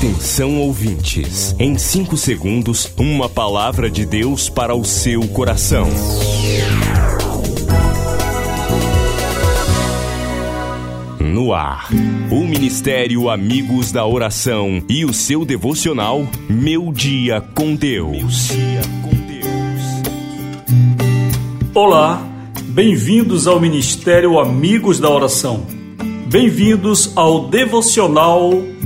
Atenção ouvintes, em 5 segundos, uma palavra de Deus para o seu coração. No ar, o Ministério Amigos da Oração e o seu devocional Meu Dia com Deus. Olá, bem-vindos ao Ministério Amigos da Oração. Bem-vindos ao Devocional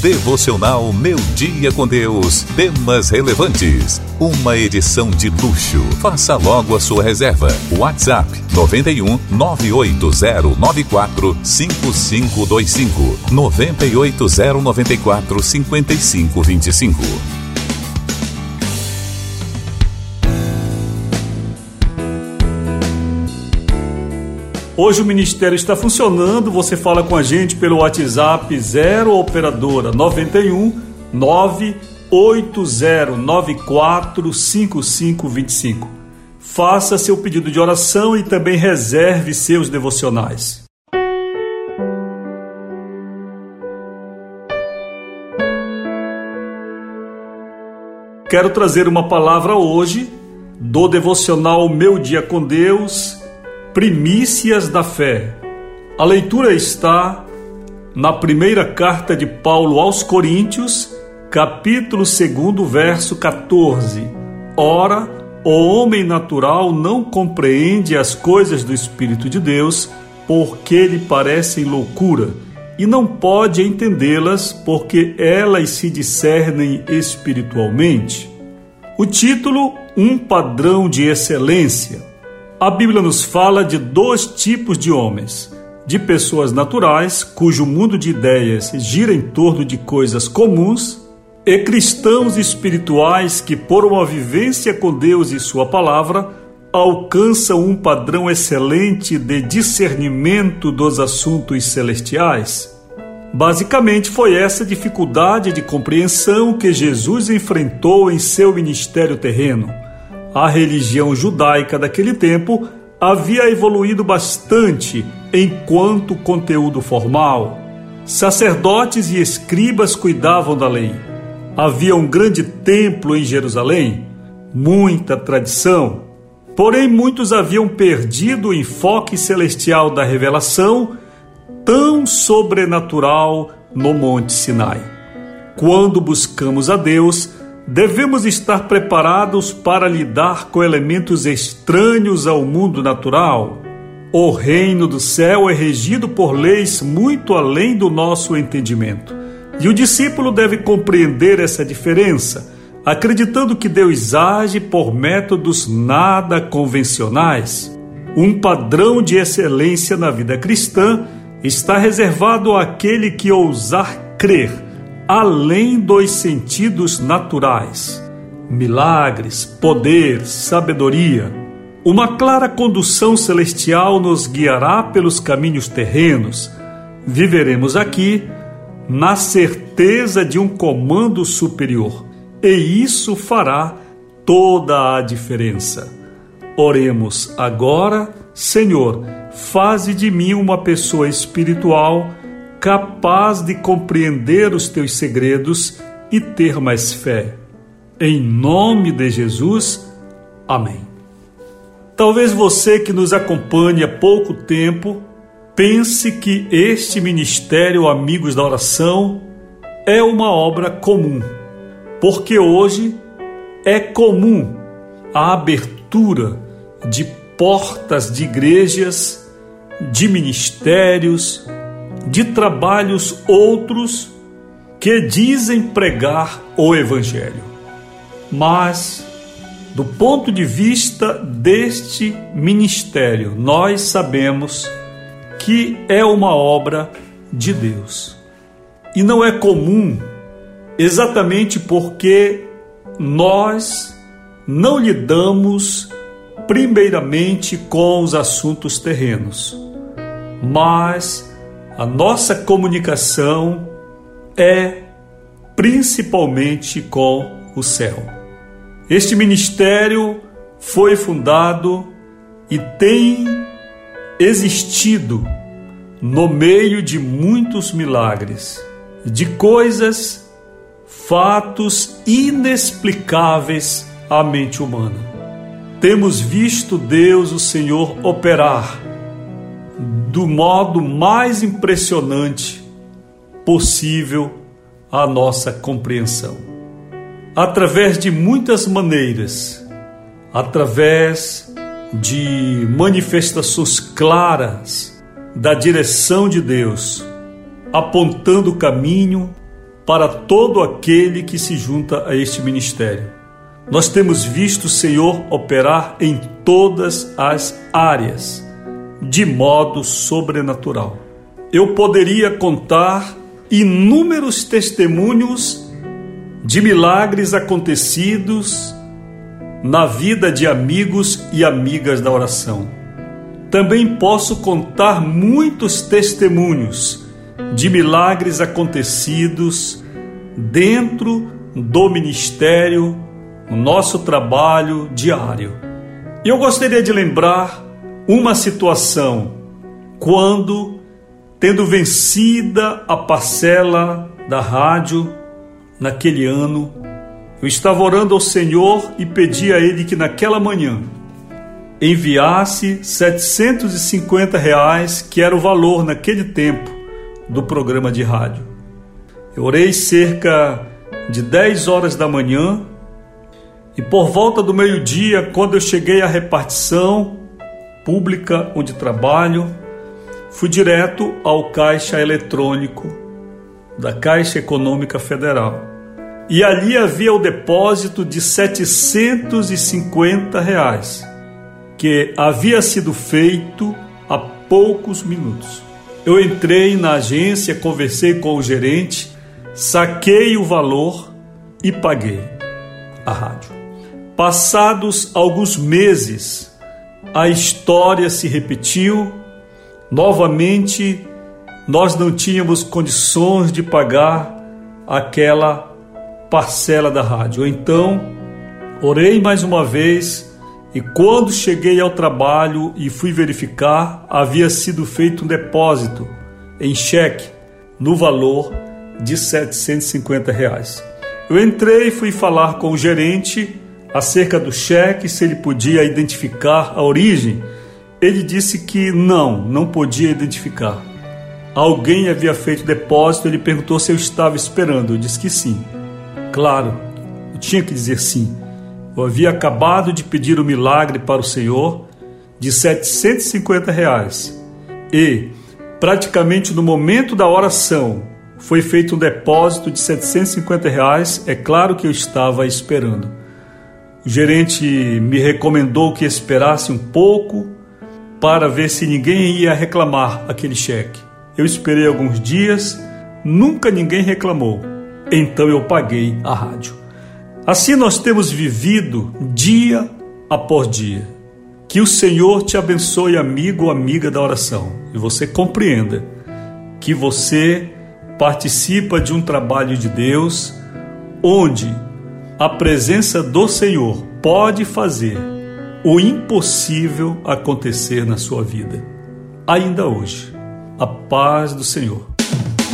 Devocional Meu Dia com Deus. Temas relevantes. Uma edição de luxo. Faça logo a sua reserva. WhatsApp 91 98094 5525 98094 5525. Hoje o Ministério está funcionando. Você fala com a gente pelo WhatsApp 0 Operadora 91 98094 5525. Faça seu pedido de oração e também reserve seus devocionais. Quero trazer uma palavra hoje do devocional Meu Dia com Deus Primícias da Fé. A leitura está na primeira carta de Paulo aos Coríntios, capítulo 2, verso 14. Ora, o homem natural não compreende as coisas do Espírito de Deus, porque lhe parecem loucura, e não pode entendê-las, porque elas se discernem espiritualmente. O título: Um padrão de excelência. A Bíblia nos fala de dois tipos de homens: de pessoas naturais, cujo mundo de ideias gira em torno de coisas comuns, e cristãos espirituais que, por uma vivência com Deus e Sua palavra, alcançam um padrão excelente de discernimento dos assuntos celestiais. Basicamente, foi essa dificuldade de compreensão que Jesus enfrentou em seu ministério terreno a religião judaica daquele tempo havia evoluído bastante enquanto conteúdo formal. Sacerdotes e escribas cuidavam da lei. Havia um grande templo em Jerusalém, muita tradição. Porém, muitos haviam perdido o enfoque celestial da revelação, tão sobrenatural no Monte Sinai. Quando buscamos a Deus, devemos estar preparados para lidar com elementos estranhos ao mundo natural. O reino do céu é regido por leis muito além do nosso entendimento. E o discípulo deve compreender essa diferença, acreditando que Deus age por métodos nada convencionais. Um padrão de excelência na vida cristã está reservado àquele que ousar crer além dos sentidos naturais. Milagres, poder, sabedoria. Uma clara condução celestial nos guiará pelos caminhos terrenos. Viveremos aqui na certeza de um comando superior, e isso fará toda a diferença. Oremos agora, Senhor, faze de mim uma pessoa espiritual capaz de compreender os teus segredos e ter mais fé. Em nome de Jesus, amém. Talvez você que nos acompanhe há pouco tempo pense que este ministério Amigos da Oração é uma obra comum, porque hoje é comum a abertura de portas de igrejas, de ministérios, de trabalhos outros que dizem pregar o Evangelho. Mas, do ponto de vista deste ministério, nós sabemos que é uma obra de Deus. E não é comum, exatamente porque nós não lhe damos primeiramente com os assuntos terrenos, mas a nossa comunicação é principalmente com o céu. Este ministério foi fundado e tem existido no meio de muitos milagres, de coisas, fatos inexplicáveis à mente humana. Temos visto Deus, o Senhor, operar do modo mais impressionante possível à nossa compreensão. Através de muitas maneiras, através de manifestações claras da direção de Deus, apontando o caminho para todo aquele que se junta a este ministério. Nós temos visto o Senhor operar em todas as áreas, de modo sobrenatural. Eu poderia contar inúmeros testemunhos de milagres acontecidos na vida de amigos e amigas da oração também posso contar muitos testemunhos de milagres acontecidos dentro do ministério, no nosso trabalho diário. Eu gostaria de lembrar uma situação quando, tendo vencida a parcela da rádio naquele ano, eu estava orando ao Senhor e pedi a Ele que naquela manhã enviasse 750 reais, que era o valor naquele tempo do programa de rádio. Eu orei cerca de 10 horas da manhã e por volta do meio-dia, quando eu cheguei à repartição pública onde trabalho, fui direto ao caixa eletrônico da Caixa Econômica Federal. E ali havia o depósito de 750 reais que havia sido feito há poucos minutos. Eu entrei na agência, conversei com o gerente, saquei o valor e paguei a rádio. Passados alguns meses, a história se repetiu. Novamente, nós não tínhamos condições de pagar aquela parcela da rádio. Então, orei mais uma vez e quando cheguei ao trabalho e fui verificar, havia sido feito um depósito em cheque no valor de 750 reais. Eu entrei e fui falar com o gerente acerca do cheque, se ele podia identificar a origem. Ele disse que não, não podia identificar. Alguém havia feito depósito, ele perguntou se eu estava esperando. Eu disse que sim. Claro, eu tinha que dizer sim. Eu havia acabado de pedir o um milagre para o Senhor de 750 reais. E, praticamente no momento da oração, foi feito um depósito de 750 reais. É claro que eu estava esperando. O gerente me recomendou que esperasse um pouco para ver se ninguém ia reclamar aquele cheque. Eu esperei alguns dias, nunca ninguém reclamou. Então eu paguei a rádio. Assim nós temos vivido dia após dia. Que o Senhor te abençoe, amigo ou amiga da oração, e você compreenda que você participa de um trabalho de Deus onde a presença do Senhor pode fazer o impossível acontecer na sua vida. Ainda hoje, a paz do Senhor.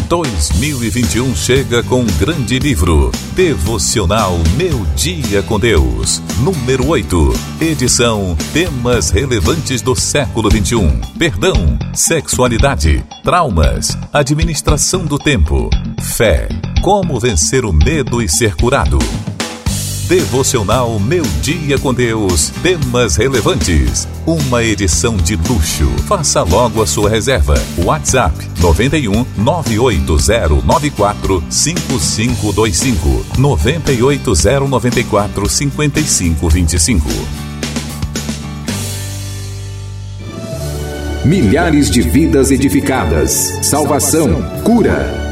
2021 chega com um grande livro, Devocional Meu Dia com Deus, número 8, edição Temas relevantes do século 21, perdão, sexualidade, traumas, administração do tempo, fé, como vencer o medo e ser curado. Devocional Meu Dia com Deus. Temas relevantes. Uma edição de luxo. Faça logo a sua reserva. WhatsApp 91 98094 5525 98094 5525. Milhares de vidas edificadas. Salvação, cura.